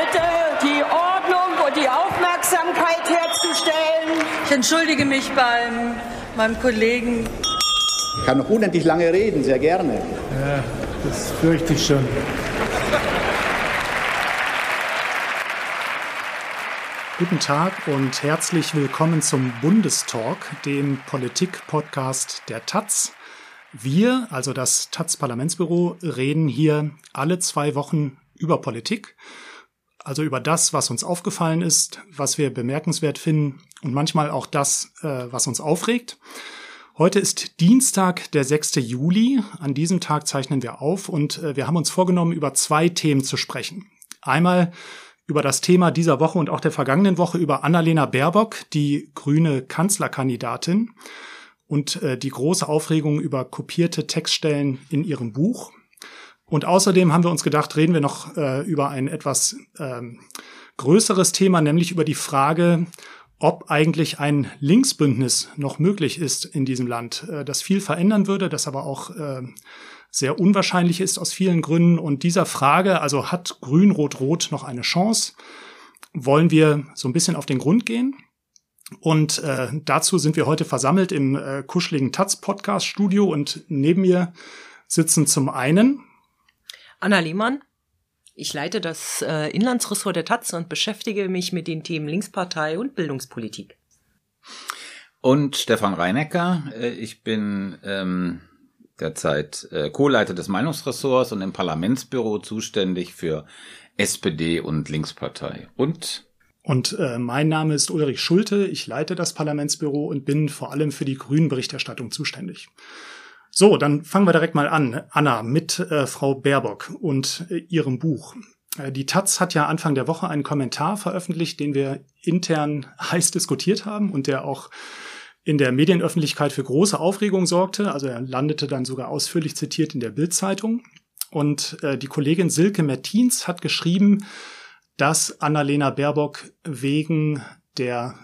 bitte, die Ordnung und die Aufmerksamkeit herzustellen. Ich entschuldige mich beim meinem Kollegen. Ich kann noch unendlich lange reden, sehr gerne. Ja, das fürchte ich schon. Guten Tag und herzlich willkommen zum Bundestalk, dem Politik-Podcast der Taz. Wir, also das Taz-Parlamentsbüro, reden hier alle zwei Wochen über Politik, also über das, was uns aufgefallen ist, was wir bemerkenswert finden und manchmal auch das, äh, was uns aufregt. Heute ist Dienstag, der 6. Juli. An diesem Tag zeichnen wir auf und äh, wir haben uns vorgenommen, über zwei Themen zu sprechen. Einmal über das Thema dieser Woche und auch der vergangenen Woche über Annalena Baerbock, die grüne Kanzlerkandidatin und äh, die große Aufregung über kopierte Textstellen in ihrem Buch. Und außerdem haben wir uns gedacht, reden wir noch äh, über ein etwas ähm, größeres Thema, nämlich über die Frage, ob eigentlich ein Linksbündnis noch möglich ist in diesem Land, äh, das viel verändern würde, das aber auch äh, sehr unwahrscheinlich ist aus vielen Gründen. Und dieser Frage, also hat Grün, Rot, Rot noch eine Chance, wollen wir so ein bisschen auf den Grund gehen. Und äh, dazu sind wir heute versammelt im äh, kuscheligen Taz-Podcast-Studio und neben mir sitzen zum einen Anna Lehmann. Ich leite das äh, Inlandsressort der Taz und beschäftige mich mit den Themen Linkspartei und Bildungspolitik. Und Stefan Reinecker. Äh, ich bin ähm, derzeit äh, Co-Leiter des Meinungsressorts und im Parlamentsbüro zuständig für SPD und Linkspartei. Und und äh, mein Name ist Ulrich Schulte, ich leite das Parlamentsbüro und bin vor allem für die Grünen-Berichterstattung zuständig. So, dann fangen wir direkt mal an, Anna, mit äh, Frau Baerbock und äh, ihrem Buch. Äh, die Taz hat ja Anfang der Woche einen Kommentar veröffentlicht, den wir intern heiß diskutiert haben und der auch in der Medienöffentlichkeit für große Aufregung sorgte. Also er landete dann sogar ausführlich zitiert in der Bildzeitung. Und äh, die Kollegin Silke Mertins hat geschrieben, dass Annalena Baerbock wegen der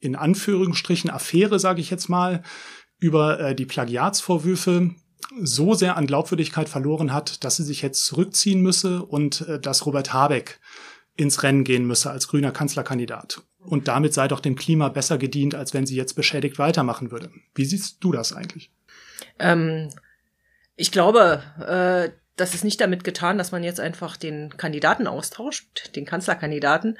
in Anführungsstrichen Affäre, sage ich jetzt mal, über äh, die Plagiatsvorwürfe so sehr an Glaubwürdigkeit verloren hat, dass sie sich jetzt zurückziehen müsse und äh, dass Robert Habeck ins Rennen gehen müsse als grüner Kanzlerkandidat. Und damit sei doch dem Klima besser gedient, als wenn sie jetzt beschädigt weitermachen würde. Wie siehst du das eigentlich? Ähm, ich glaube, äh, das ist nicht damit getan, dass man jetzt einfach den Kandidaten austauscht, den Kanzlerkandidaten.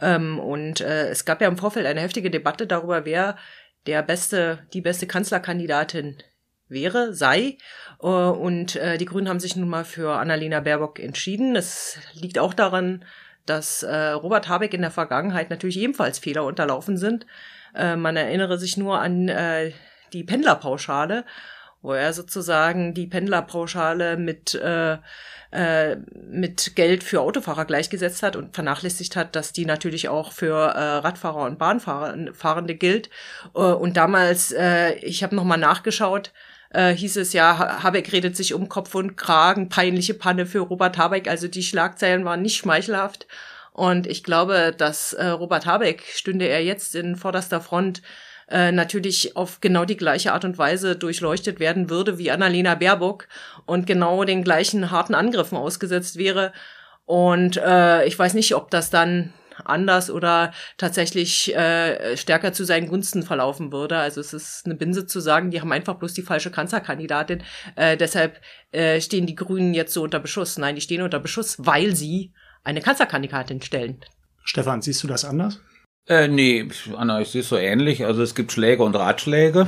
Ähm, und äh, es gab ja im Vorfeld eine heftige Debatte darüber, wer der beste, die beste Kanzlerkandidatin wäre, sei. Äh, und äh, die Grünen haben sich nun mal für Annalena Baerbock entschieden. Es liegt auch daran, dass äh, Robert Habeck in der Vergangenheit natürlich ebenfalls Fehler unterlaufen sind. Man erinnere sich nur an die Pendlerpauschale, wo er sozusagen die Pendlerpauschale mit äh, äh, mit Geld für Autofahrer gleichgesetzt hat und vernachlässigt hat, dass die natürlich auch für äh, Radfahrer und Bahnfahrende gilt. Äh, und damals, äh, ich habe nochmal nachgeschaut, äh, hieß es ja, Habeck redet sich um Kopf und Kragen, peinliche Panne für Robert Habeck. Also die Schlagzeilen waren nicht schmeichelhaft. Und ich glaube, dass äh, Robert Habeck stünde er jetzt in vorderster Front äh, natürlich auf genau die gleiche Art und Weise durchleuchtet werden würde wie Annalena Baerbock und genau den gleichen harten Angriffen ausgesetzt wäre. Und äh, ich weiß nicht, ob das dann anders oder tatsächlich äh, stärker zu seinen Gunsten verlaufen würde. Also es ist eine Binse zu sagen, die haben einfach bloß die falsche Kanzlerkandidatin. Äh, deshalb äh, stehen die Grünen jetzt so unter Beschuss. Nein, die stehen unter Beschuss, weil sie eine Kanzlerkandidatin stellen. Stefan, siehst du das anders? Äh, nee, Anna, ich sehe es so ähnlich. Also es gibt Schläge und Ratschläge.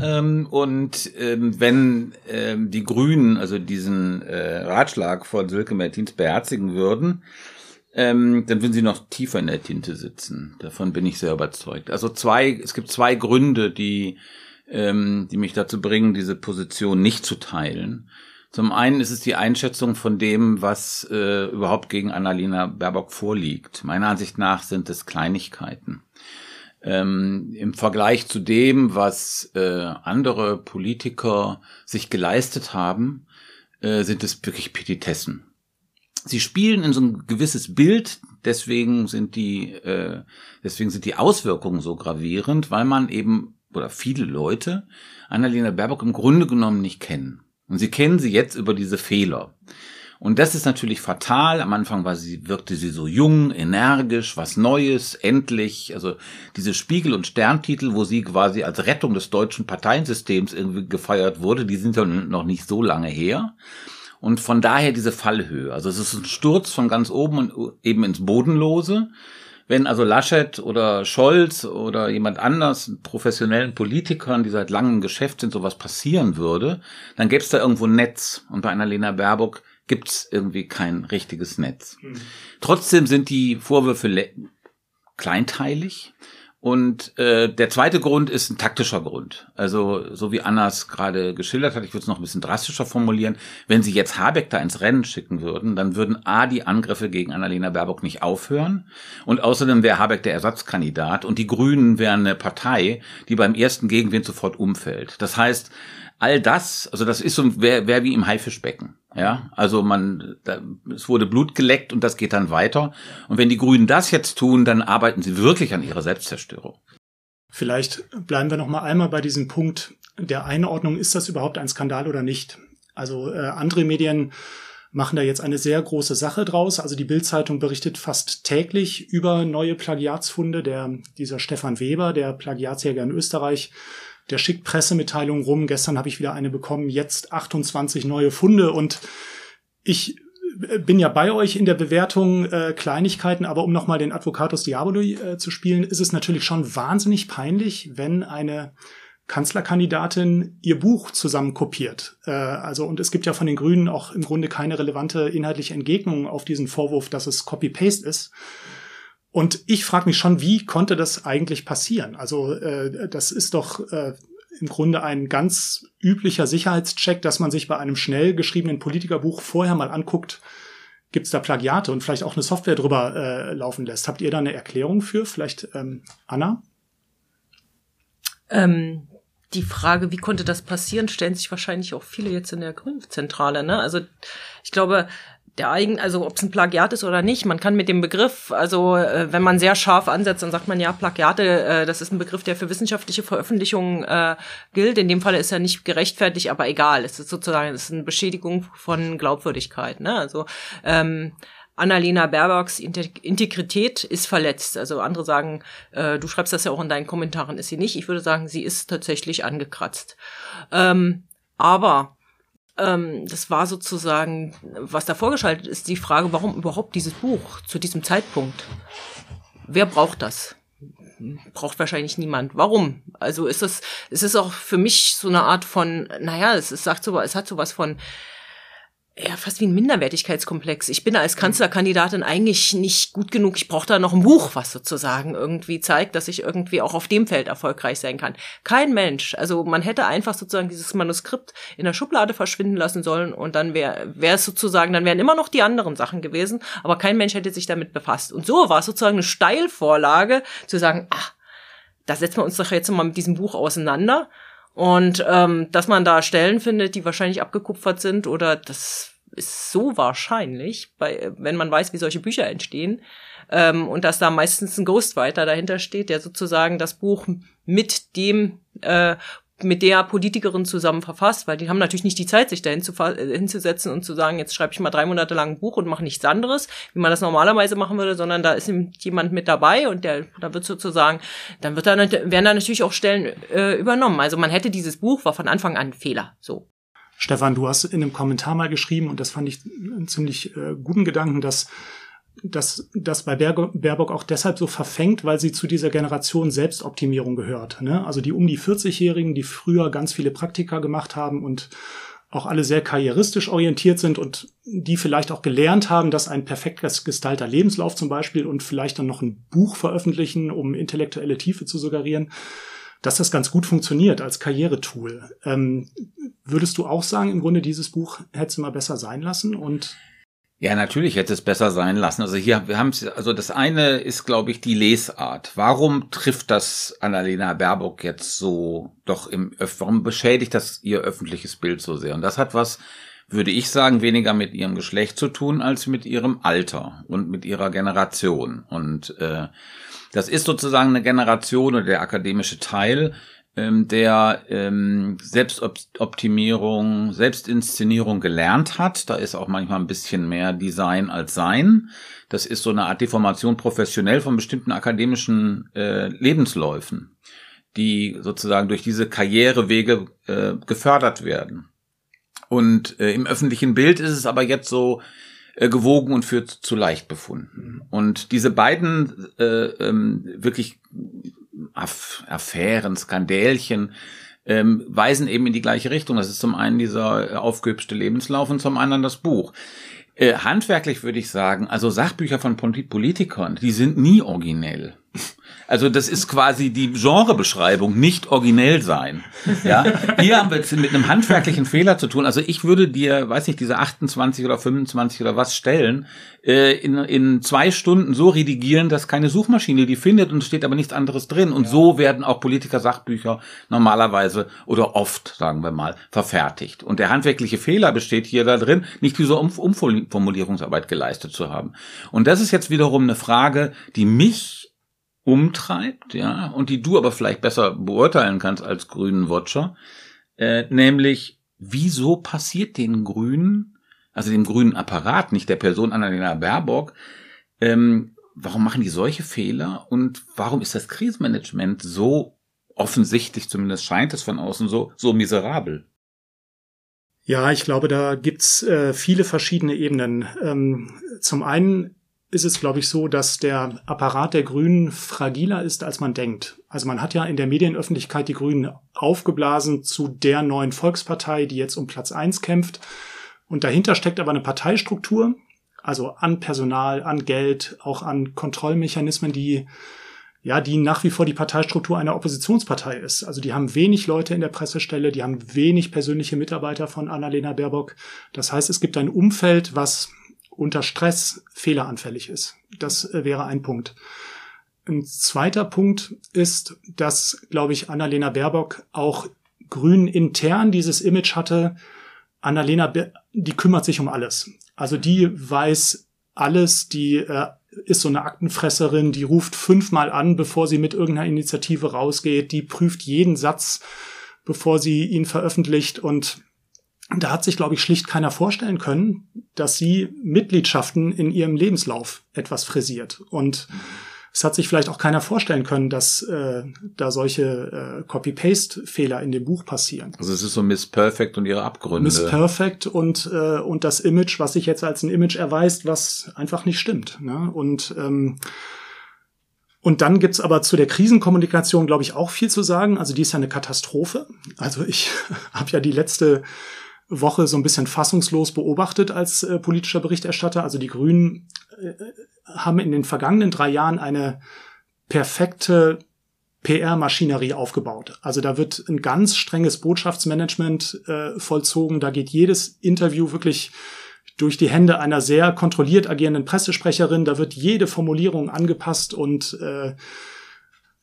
Ähm, und ähm, wenn ähm, die Grünen also diesen äh, Ratschlag von Silke Mertins beherzigen würden, ähm, dann würden sie noch tiefer in der Tinte sitzen. Davon bin ich sehr überzeugt. Also zwei, es gibt zwei Gründe, die, ähm, die mich dazu bringen, diese Position nicht zu teilen. Zum einen ist es die Einschätzung von dem, was äh, überhaupt gegen Annalena Baerbock vorliegt. Meiner Ansicht nach sind es Kleinigkeiten. Ähm, Im Vergleich zu dem, was äh, andere Politiker sich geleistet haben, äh, sind es wirklich Petitessen. Sie spielen in so ein gewisses Bild, deswegen sind die, äh, deswegen sind die Auswirkungen so gravierend, weil man eben oder viele Leute Annalena Baerbock im Grunde genommen nicht kennen. Und sie kennen sie jetzt über diese Fehler. Und das ist natürlich fatal. Am Anfang war sie, wirkte sie so jung, energisch, was Neues, endlich. Also diese Spiegel- und Sterntitel, wo sie quasi als Rettung des deutschen Parteiensystems irgendwie gefeiert wurde, die sind ja noch nicht so lange her. Und von daher diese Fallhöhe. Also es ist ein Sturz von ganz oben und eben ins Bodenlose. Wenn also Laschet oder Scholz oder jemand anders, professionellen Politikern, die seit langem im Geschäft sind, sowas passieren würde, dann gäbe es da irgendwo ein Netz. Und bei Annalena Baerbock gibt es irgendwie kein richtiges Netz. Mhm. Trotzdem sind die Vorwürfe kleinteilig. Und äh, der zweite Grund ist ein taktischer Grund. Also so wie Annas gerade geschildert hat, ich würde es noch ein bisschen drastischer formulieren, wenn sie jetzt Habeck da ins Rennen schicken würden, dann würden A, die Angriffe gegen Annalena Baerbock nicht aufhören und außerdem wäre Habeck der Ersatzkandidat und die Grünen wären eine Partei, die beim ersten Gegenwind sofort umfällt. Das heißt, all das, also das ist so, wäre wär wie im Haifischbecken. Ja, also man, da, es wurde Blut geleckt und das geht dann weiter. Und wenn die Grünen das jetzt tun, dann arbeiten sie wirklich an ihrer Selbstzerstörung. Vielleicht bleiben wir noch mal einmal bei diesem Punkt der Einordnung. Ist das überhaupt ein Skandal oder nicht? Also äh, andere Medien machen da jetzt eine sehr große Sache draus. Also die Bild-Zeitung berichtet fast täglich über neue Plagiatsfunde. Der, dieser Stefan Weber, der Plagiatsjäger in Österreich, der schickt Pressemitteilungen rum. Gestern habe ich wieder eine bekommen, jetzt 28 neue Funde und ich bin ja bei euch in der Bewertung äh, Kleinigkeiten, aber um nochmal den Advocatus Diaboli äh, zu spielen, ist es natürlich schon wahnsinnig peinlich, wenn eine Kanzlerkandidatin ihr Buch zusammen kopiert. Äh, also, und es gibt ja von den Grünen auch im Grunde keine relevante inhaltliche Entgegnung auf diesen Vorwurf, dass es Copy-Paste ist. Und ich frage mich schon, wie konnte das eigentlich passieren? Also äh, das ist doch äh, im Grunde ein ganz üblicher Sicherheitscheck, dass man sich bei einem schnell geschriebenen Politikerbuch vorher mal anguckt, gibt es da Plagiate und vielleicht auch eine Software drüber äh, laufen lässt. Habt ihr da eine Erklärung für? Vielleicht ähm, Anna? Ähm, die Frage, wie konnte das passieren, stellen sich wahrscheinlich auch viele jetzt in der Grünzentrale. Ne? Also ich glaube, der eigen, also ob es ein Plagiat ist oder nicht, man kann mit dem Begriff, also äh, wenn man sehr scharf ansetzt, dann sagt man ja, Plagiate, äh, das ist ein Begriff, der für wissenschaftliche Veröffentlichungen äh, gilt. In dem Fall ist er nicht gerechtfertigt, aber egal. Es ist sozusagen, es ist eine Beschädigung von Glaubwürdigkeit. Ne? Also ähm, Annalena Baerbocks Integrität ist verletzt. Also andere sagen, äh, du schreibst das ja auch in deinen Kommentaren, ist sie nicht. Ich würde sagen, sie ist tatsächlich angekratzt. Ähm, aber ähm, das war sozusagen, was da vorgeschaltet ist, die Frage, warum überhaupt dieses Buch zu diesem Zeitpunkt? Wer braucht das? braucht wahrscheinlich niemand. Warum? Also ist das, es ist auch für mich so eine Art von, naja, es, es sagt so, es hat sowas von, ja, fast wie ein Minderwertigkeitskomplex. Ich bin als Kanzlerkandidatin eigentlich nicht gut genug. Ich brauche da noch ein Buch, was sozusagen irgendwie zeigt, dass ich irgendwie auch auf dem Feld erfolgreich sein kann. Kein Mensch. Also man hätte einfach sozusagen dieses Manuskript in der Schublade verschwinden lassen sollen und dann wäre wäre es sozusagen, dann wären immer noch die anderen Sachen gewesen, aber kein Mensch hätte sich damit befasst. Und so war es sozusagen eine Steilvorlage zu sagen, ach, da setzen wir uns doch jetzt mal mit diesem Buch auseinander. Und ähm, dass man da Stellen findet, die wahrscheinlich abgekupfert sind oder das ist so wahrscheinlich, bei, wenn man weiß, wie solche Bücher entstehen. Ähm, und dass da meistens ein Ghostwriter dahinter steht, der sozusagen das Buch mit dem äh, mit der Politikerin zusammen verfasst, weil die haben natürlich nicht die Zeit, sich dahin zu, äh, hinzusetzen und zu sagen, jetzt schreibe ich mal drei Monate lang ein Buch und mache nichts anderes, wie man das normalerweise machen würde, sondern da ist jemand mit dabei und der, da wird sozusagen, dann wird da, werden da natürlich auch Stellen äh, übernommen. Also man hätte dieses Buch, war von Anfang an ein Fehler, so. Stefan, du hast in einem Kommentar mal geschrieben, und das fand ich einen ziemlich äh, guten Gedanken, dass dass das bei Baerbock auch deshalb so verfängt, weil sie zu dieser Generation Selbstoptimierung gehört. Ne? Also die um die 40-Jährigen, die früher ganz viele Praktika gemacht haben und auch alle sehr karrieristisch orientiert sind und die vielleicht auch gelernt haben, dass ein perfekt gestylter Lebenslauf zum Beispiel und vielleicht dann noch ein Buch veröffentlichen, um intellektuelle Tiefe zu suggerieren, dass das ganz gut funktioniert als Karrieretool. Ähm, würdest du auch sagen, im Grunde dieses Buch hätte es mal besser sein lassen und ja, natürlich hätte es besser sein lassen. Also hier, wir haben es, also das eine ist, glaube ich, die Lesart. Warum trifft das Annalena Baerbock jetzt so doch im, warum beschädigt das ihr öffentliches Bild so sehr? Und das hat was, würde ich sagen, weniger mit ihrem Geschlecht zu tun, als mit ihrem Alter und mit ihrer Generation. Und äh, das ist sozusagen eine Generation oder der akademische Teil, ähm, der ähm, Selbstoptimierung, Selbstinszenierung gelernt hat. Da ist auch manchmal ein bisschen mehr Design als Sein. Das ist so eine Art Deformation professionell von bestimmten akademischen äh, Lebensläufen, die sozusagen durch diese Karrierewege äh, gefördert werden. Und äh, im öffentlichen Bild ist es aber jetzt so äh, gewogen und führt zu leicht befunden. Und diese beiden äh, ähm, wirklich Aff Affären, Skandälchen, ähm, weisen eben in die gleiche Richtung. Das ist zum einen dieser aufgehübschte Lebenslauf und zum anderen das Buch. Äh, handwerklich würde ich sagen, also Sachbücher von Politikern, die sind nie originell. Also das ist quasi die Genrebeschreibung, nicht originell sein. Ja, hier haben wir es mit einem handwerklichen Fehler zu tun. Also ich würde dir, weiß nicht, diese 28 oder 25 oder was stellen, äh, in, in zwei Stunden so redigieren, dass keine Suchmaschine die findet und steht aber nichts anderes drin. Und ja. so werden auch Politiker-Sachbücher normalerweise oder oft, sagen wir mal, verfertigt. Und der handwerkliche Fehler besteht hier da drin, nicht diese um Umformulierungsarbeit geleistet zu haben. Und das ist jetzt wiederum eine Frage, die mich umtreibt, ja, und die du aber vielleicht besser beurteilen kannst als grünen Watcher, äh, nämlich wieso passiert den Grünen, also dem grünen Apparat, nicht der Person Annalena Baerbock, ähm, warum machen die solche Fehler und warum ist das Krisenmanagement so offensichtlich, zumindest scheint es von außen so, so miserabel? Ja, ich glaube, da gibt's äh, viele verschiedene Ebenen. Ähm, zum einen ist es, glaube ich, so, dass der Apparat der Grünen fragiler ist, als man denkt. Also man hat ja in der Medienöffentlichkeit die Grünen aufgeblasen zu der neuen Volkspartei, die jetzt um Platz eins kämpft. Und dahinter steckt aber eine Parteistruktur, also an Personal, an Geld, auch an Kontrollmechanismen, die ja, die nach wie vor die Parteistruktur einer Oppositionspartei ist. Also die haben wenig Leute in der Pressestelle, die haben wenig persönliche Mitarbeiter von Annalena Baerbock. Das heißt, es gibt ein Umfeld, was unter Stress fehleranfällig ist. Das äh, wäre ein Punkt. Ein zweiter Punkt ist, dass, glaube ich, Annalena Baerbock auch Grün intern dieses Image hatte. Annalena, die kümmert sich um alles. Also die weiß alles, die äh, ist so eine Aktenfresserin, die ruft fünfmal an, bevor sie mit irgendeiner Initiative rausgeht, die prüft jeden Satz, bevor sie ihn veröffentlicht und da hat sich, glaube ich, schlicht keiner vorstellen können, dass sie Mitgliedschaften in ihrem Lebenslauf etwas frisiert. Und es hat sich vielleicht auch keiner vorstellen können, dass äh, da solche äh, Copy-Paste-Fehler in dem Buch passieren. Also es ist so Miss Perfect und ihre Abgründe. Miss Perfect und, äh, und das Image, was sich jetzt als ein Image erweist, was einfach nicht stimmt. Ne? Und ähm, und dann gibt's aber zu der Krisenkommunikation, glaube ich, auch viel zu sagen. Also die ist ja eine Katastrophe. Also ich habe ja die letzte Woche so ein bisschen fassungslos beobachtet als äh, politischer Berichterstatter. Also die Grünen äh, haben in den vergangenen drei Jahren eine perfekte PR-Maschinerie aufgebaut. Also da wird ein ganz strenges Botschaftsmanagement äh, vollzogen. Da geht jedes Interview wirklich durch die Hände einer sehr kontrolliert agierenden Pressesprecherin. Da wird jede Formulierung angepasst und äh,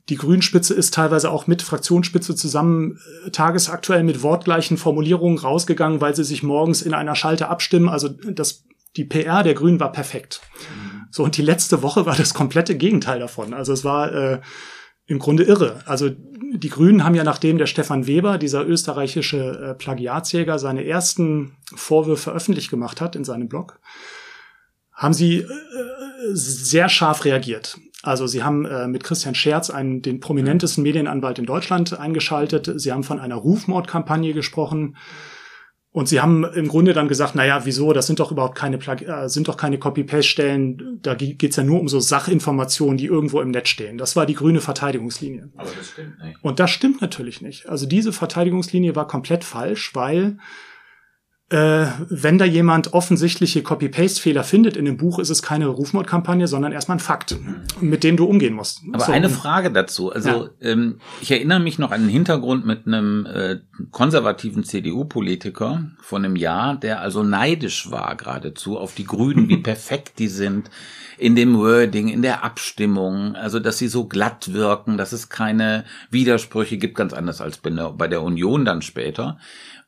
die Grünspitze ist teilweise auch mit Fraktionsspitze zusammen äh, tagesaktuell mit wortgleichen Formulierungen rausgegangen, weil sie sich morgens in einer Schalte abstimmen. Also das, die PR der Grünen war perfekt. So, und die letzte Woche war das komplette Gegenteil davon. Also es war äh, im Grunde irre. Also die Grünen haben ja, nachdem der Stefan Weber, dieser österreichische äh, Plagiatsjäger, seine ersten Vorwürfe öffentlich gemacht hat in seinem Blog, haben sie äh, sehr scharf reagiert. Also sie haben äh, mit Christian Scherz einen, den prominentesten Medienanwalt in Deutschland eingeschaltet. Sie haben von einer Rufmordkampagne gesprochen. Und sie haben im Grunde dann gesagt, naja, wieso, das sind doch überhaupt keine, Plug äh, sind doch keine Copy-Paste-Stellen, da geht's ja nur um so Sachinformationen, die irgendwo im Netz stehen. Das war die grüne Verteidigungslinie. Aber das stimmt nicht. Und das stimmt natürlich nicht. Also diese Verteidigungslinie war komplett falsch, weil äh, wenn da jemand offensichtliche Copy-Paste-Fehler findet in dem Buch, ist es keine Rufmordkampagne, sondern erstmal ein Fakt, mit dem du umgehen musst. Aber so. eine Frage dazu. Also ja. ähm, ich erinnere mich noch an den Hintergrund mit einem äh, konservativen CDU-Politiker von einem Jahr, der also neidisch war geradezu auf die Grünen, wie perfekt die sind in dem Wording, in der Abstimmung, also dass sie so glatt wirken, dass es keine Widersprüche gibt, ganz anders als bei der Union dann später.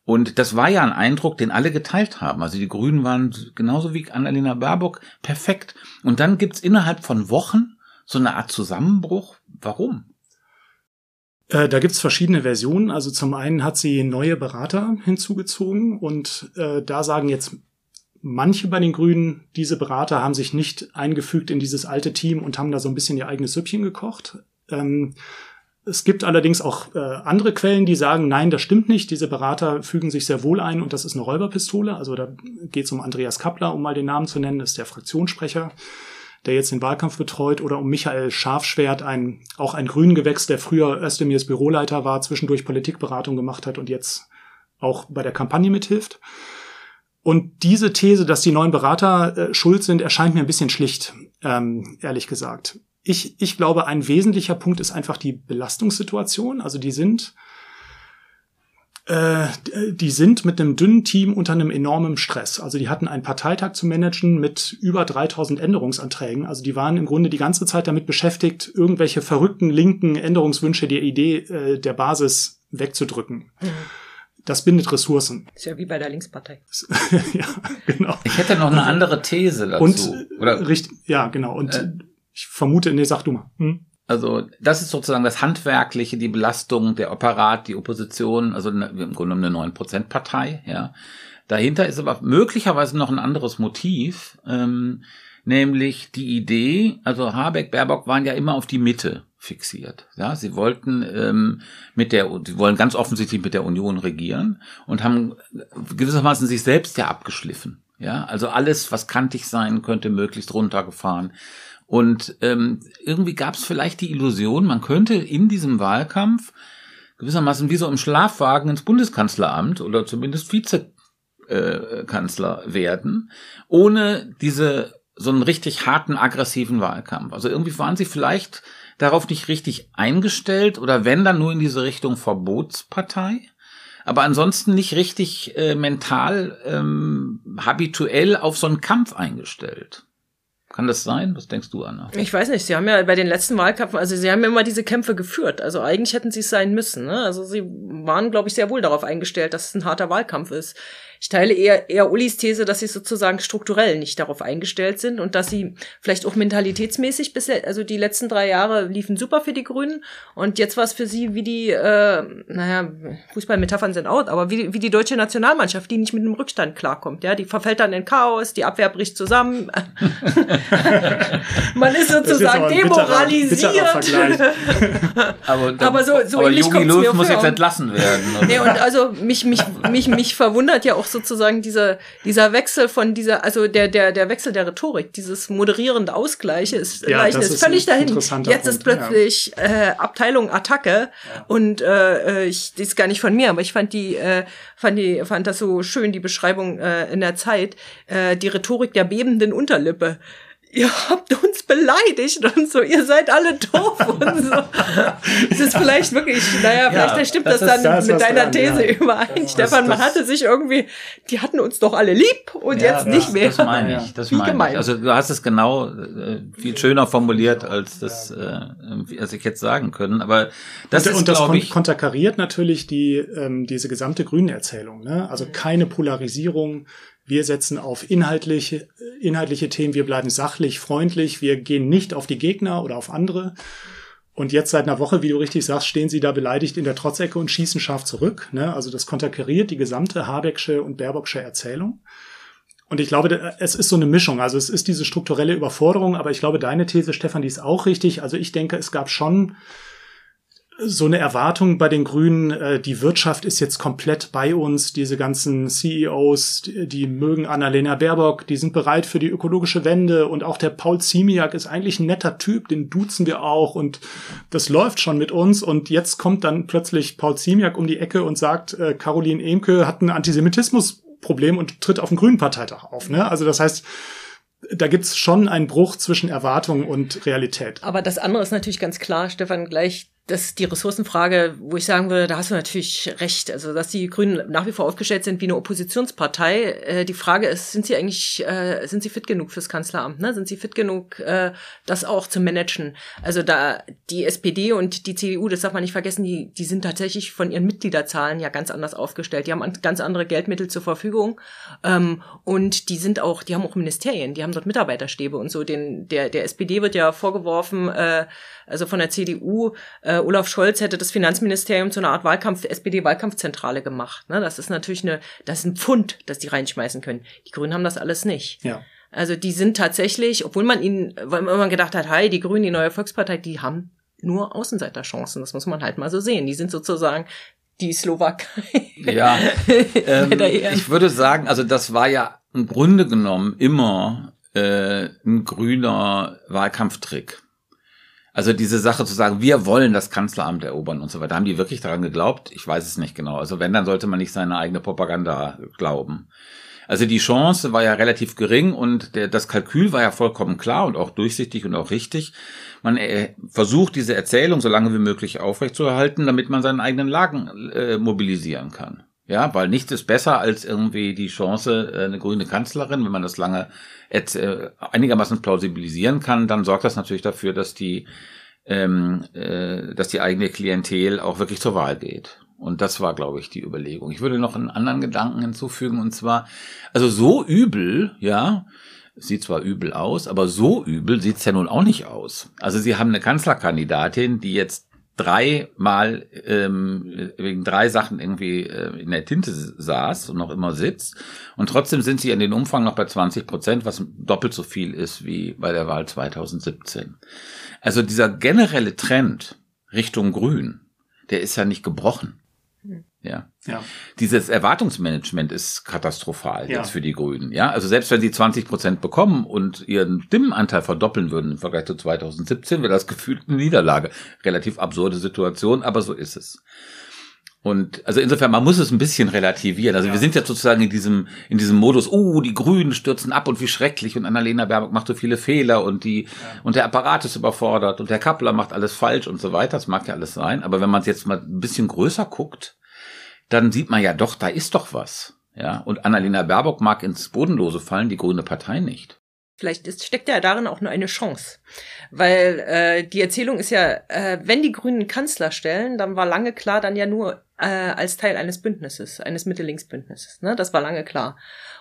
Und das war ja ein Eindruck, den alle geteilt haben. Also die Grünen waren genauso wie Annalena Baerbock perfekt. Und dann gibt's innerhalb von Wochen so eine Art Zusammenbruch. Warum? Äh, da gibt's verschiedene Versionen. Also zum einen hat sie neue Berater hinzugezogen und äh, da sagen jetzt manche bei den Grünen, diese Berater haben sich nicht eingefügt in dieses alte Team und haben da so ein bisschen ihr eigenes Süppchen gekocht. Ähm, es gibt allerdings auch äh, andere Quellen, die sagen, nein, das stimmt nicht. Diese Berater fügen sich sehr wohl ein und das ist eine Räuberpistole. Also da geht es um Andreas Kappler, um mal den Namen zu nennen, das ist der Fraktionssprecher, der jetzt den Wahlkampf betreut, oder um Michael Scharfschwert, ein, auch ein Grünengewächs, der früher Özdemirs Büroleiter war, zwischendurch Politikberatung gemacht hat und jetzt auch bei der Kampagne mithilft. Und diese These, dass die neuen Berater äh, schuld sind, erscheint mir ein bisschen schlicht, ähm, ehrlich gesagt. Ich, ich glaube, ein wesentlicher Punkt ist einfach die Belastungssituation. Also die sind, äh, die sind mit einem dünnen Team unter einem enormen Stress. Also die hatten einen Parteitag zu managen mit über 3000 Änderungsanträgen. Also die waren im Grunde die ganze Zeit damit beschäftigt, irgendwelche verrückten linken Änderungswünsche der Idee äh, der Basis wegzudrücken. Mhm. Das bindet Ressourcen. Ist ja wie bei der Linkspartei. ja, genau. Ich hätte noch eine andere These dazu. Und, Oder? Richtig, ja, genau. Und äh, ich vermute, nee, sag du mal. Hm? Also das ist sozusagen das Handwerkliche, die Belastung, der Apparat, die Opposition, also im Grunde genommen eine 9%-Partei, ja. Dahinter ist aber möglicherweise noch ein anderes Motiv, ähm, nämlich die Idee, also Habeck, Baerbock waren ja immer auf die Mitte fixiert. Ja, sie wollten ähm, mit der, sie wollen ganz offensichtlich mit der Union regieren und haben gewissermaßen sich selbst ja abgeschliffen. Ja, also alles, was kantig sein könnte, möglichst runtergefahren. Und ähm, irgendwie gab es vielleicht die Illusion, man könnte in diesem Wahlkampf gewissermaßen wie so im Schlafwagen ins Bundeskanzleramt oder zumindest Vizekanzler werden, ohne diese so einen richtig harten, aggressiven Wahlkampf. Also irgendwie waren sie vielleicht darauf nicht richtig eingestellt oder wenn dann nur in diese Richtung Verbotspartei, aber ansonsten nicht richtig äh, mental ähm, habituell auf so einen Kampf eingestellt. Kann das sein? Was denkst du, Anna? Ich weiß nicht. Sie haben ja bei den letzten Wahlkämpfen, also sie haben immer diese Kämpfe geführt. Also eigentlich hätten sie es sein müssen. Ne? Also sie waren, glaube ich, sehr wohl darauf eingestellt, dass es ein harter Wahlkampf ist. Ich teile eher, eher Ulis These, dass sie sozusagen strukturell nicht darauf eingestellt sind und dass sie vielleicht auch mentalitätsmäßig bisher, also die letzten drei Jahre liefen super für die Grünen und jetzt war es für sie wie die, äh, naja, Fußballmetaphern sind out, aber wie, wie die deutsche Nationalmannschaft, die nicht mit einem Rückstand klarkommt, ja, die verfällt dann in Chaos, die Abwehr bricht zusammen. Man ist sozusagen ist demoralisiert. Bitterer, bitterer aber, dann, aber so, so aber Jogi Löw muss jetzt entlassen werden. Oder? Nee, und also mich, mich, mich, mich verwundert ja auch sozusagen dieser, dieser Wechsel von dieser, also der, der, der Wechsel der Rhetorik, dieses moderierende Ausgleiche ist, ja, ist, ist völlig dahin. Jetzt Punkt, ist plötzlich ja. äh, Abteilung Attacke ja. und äh, ich, die ist gar nicht von mir, aber ich fand die, äh, fand die, fand das so schön, die Beschreibung äh, in der Zeit, äh, die Rhetorik der bebenden Unterlippe ihr habt uns beleidigt und so, ihr seid alle doof und so. Es ist vielleicht wirklich, naja, vielleicht ja, stimmt das, das dann mit deiner dran, These ja. überein. Das, Stefan, man hatte sich irgendwie, die hatten uns doch alle lieb und ja, jetzt das, nicht mehr. Das meine ich, das meine ich. Also du hast es genau äh, viel schöner formuliert, als das, äh, als ich jetzt sagen können. Aber das und, ist, und das kon ich, konterkariert natürlich die, ähm, diese gesamte grüne Erzählung. Ne? Also keine Polarisierung, wir setzen auf inhaltliche, inhaltliche Themen, wir bleiben sachlich, freundlich, wir gehen nicht auf die Gegner oder auf andere. Und jetzt seit einer Woche, wie du richtig sagst, stehen sie da beleidigt in der Trotzecke und schießen scharf zurück. Ne? Also das konterkariert die gesamte Habecksche und Baerbocksche Erzählung. Und ich glaube, es ist so eine Mischung. Also es ist diese strukturelle Überforderung, aber ich glaube, deine These, Stefan, die ist auch richtig. Also ich denke, es gab schon so eine Erwartung bei den Grünen, äh, die Wirtschaft ist jetzt komplett bei uns, diese ganzen CEOs, die, mögen Annalena Baerbock, die sind bereit für die ökologische Wende und auch der Paul Ziemiak ist eigentlich ein netter Typ, den duzen wir auch und das läuft schon mit uns und jetzt kommt dann plötzlich Paul Ziemiak um die Ecke und sagt, äh, Caroline Emke hat ein Antisemitismusproblem und tritt auf den Grünen Parteitag auf. Ne? Also das heißt, da gibt's schon einen Bruch zwischen Erwartung und Realität. Aber das andere ist natürlich ganz klar, Stefan, gleich das ist die Ressourcenfrage, wo ich sagen würde, da hast du natürlich recht. Also, dass die Grünen nach wie vor aufgestellt sind wie eine Oppositionspartei. Äh, die Frage ist, sind sie eigentlich, äh, sind sie fit genug fürs Kanzleramt? Ne? Sind sie fit genug, äh, das auch zu managen? Also da die SPD und die CDU, das darf man nicht vergessen, die, die sind tatsächlich von ihren Mitgliederzahlen ja ganz anders aufgestellt. Die haben ganz andere Geldmittel zur Verfügung ähm, und die sind auch, die haben auch Ministerien, die haben dort Mitarbeiterstäbe und so. Den, der, der SPD wird ja vorgeworfen, äh, also von der CDU, äh, äh, Olaf Scholz hätte das Finanzministerium zu einer Art Wahlkampf, SPD-Wahlkampfzentrale gemacht. Ne? Das ist natürlich eine, das ist ein Pfund, das die reinschmeißen können. Die Grünen haben das alles nicht. Ja. Also die sind tatsächlich, obwohl man ihnen, weil man gedacht hat, hey, die Grünen, die neue Volkspartei, die haben nur Außenseiterchancen. Das muss man halt mal so sehen. Die sind sozusagen die Slowakei. Ja, ähm, ich würde sagen, also das war ja im Grunde genommen immer äh, ein grüner Wahlkampftrick. Also diese Sache zu sagen, wir wollen das Kanzleramt erobern und so weiter. Haben die wirklich daran geglaubt? Ich weiß es nicht genau. Also wenn, dann sollte man nicht seine eigene Propaganda glauben. Also die Chance war ja relativ gering und der, das Kalkül war ja vollkommen klar und auch durchsichtig und auch richtig. Man äh, versucht diese Erzählung so lange wie möglich aufrechtzuerhalten, damit man seinen eigenen Lagen äh, mobilisieren kann. Ja, weil nichts ist besser als irgendwie die Chance, äh, eine grüne Kanzlerin, wenn man das lange äh, einigermaßen plausibilisieren kann, dann sorgt das natürlich dafür, dass die, ähm, äh, dass die eigene Klientel auch wirklich zur Wahl geht. Und das war, glaube ich, die Überlegung. Ich würde noch einen anderen Gedanken hinzufügen, und zwar, also so übel, ja, sieht zwar übel aus, aber so übel sieht's ja nun auch nicht aus. Also sie haben eine Kanzlerkandidatin, die jetzt dreimal ähm, wegen drei Sachen irgendwie äh, in der Tinte saß und noch immer sitzt. Und trotzdem sind sie in den Umfang noch bei 20 Prozent, was doppelt so viel ist wie bei der Wahl 2017. Also dieser generelle Trend Richtung Grün, der ist ja nicht gebrochen. Ja. ja. Dieses Erwartungsmanagement ist katastrophal ja. jetzt für die Grünen. Ja, also selbst wenn sie 20 Prozent bekommen und ihren Stimmenanteil verdoppeln würden im Vergleich zu 2017, wäre das gefühlt eine Niederlage. Relativ absurde Situation, aber so ist es. Und also insofern, man muss es ein bisschen relativieren. Also ja. wir sind jetzt sozusagen in diesem, in diesem Modus, oh, die Grünen stürzen ab und wie schrecklich und Annalena Baerbock macht so viele Fehler und die, ja. und der Apparat ist überfordert und der Kappler macht alles falsch und so weiter. Das mag ja alles sein. Aber wenn man es jetzt mal ein bisschen größer guckt, dann sieht man ja doch, da ist doch was. Ja, und Annalena Baerbock mag ins Bodenlose fallen, die Grüne Partei nicht. Vielleicht ist, steckt ja darin auch nur eine Chance. Weil äh, die Erzählung ist ja, äh, wenn die Grünen Kanzler stellen, dann war lange klar, dann ja nur äh, als Teil eines Bündnisses, eines Mitte-Links-Bündnisses. Ne? Das war lange klar.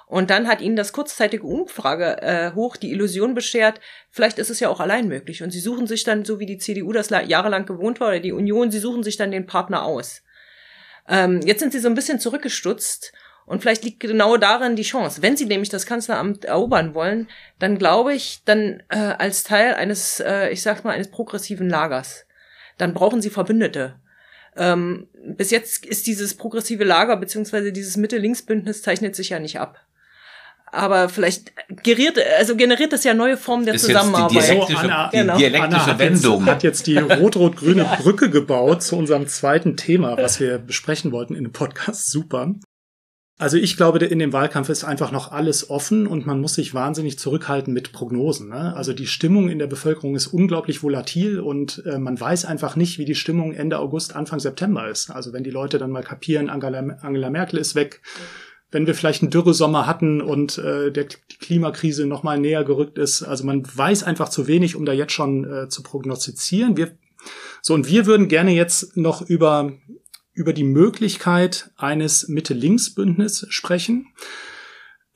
Und dann hat ihnen das kurzzeitige Umfrage äh, hoch die Illusion beschert, vielleicht ist es ja auch allein möglich. Und sie suchen sich dann, so wie die CDU das jahrelang gewohnt war, oder die Union, sie suchen sich dann den Partner aus. Ähm, jetzt sind sie so ein bisschen zurückgestutzt und vielleicht liegt genau darin die Chance. Wenn sie nämlich das Kanzleramt erobern wollen, dann glaube ich, dann äh, als Teil eines, äh, ich sag mal, eines progressiven Lagers, dann brauchen sie Verbündete. Ähm, bis jetzt ist dieses progressive Lager beziehungsweise dieses Mitte-Links-Bündnis zeichnet sich ja nicht ab aber vielleicht geriert, also generiert das ja neue Formen der ist Zusammenarbeit. Jetzt die dialektische, so, Anna, die genau. dialektische Anna Wendung. Jetzt, hat jetzt die rot-rot-grüne Brücke gebaut zu unserem zweiten Thema, was wir besprechen wollten in dem Podcast. Super. Also ich glaube, in dem Wahlkampf ist einfach noch alles offen und man muss sich wahnsinnig zurückhalten mit Prognosen. Ne? Also die Stimmung in der Bevölkerung ist unglaublich volatil und äh, man weiß einfach nicht, wie die Stimmung Ende August, Anfang September ist. Also wenn die Leute dann mal kapieren, Angela, Angela Merkel ist weg, wenn wir vielleicht einen Dürresommer hatten und äh, der, die Klimakrise noch mal näher gerückt ist. Also man weiß einfach zu wenig, um da jetzt schon äh, zu prognostizieren. Wir, so und wir würden gerne jetzt noch über über die Möglichkeit eines Mitte-Links-Bündnis sprechen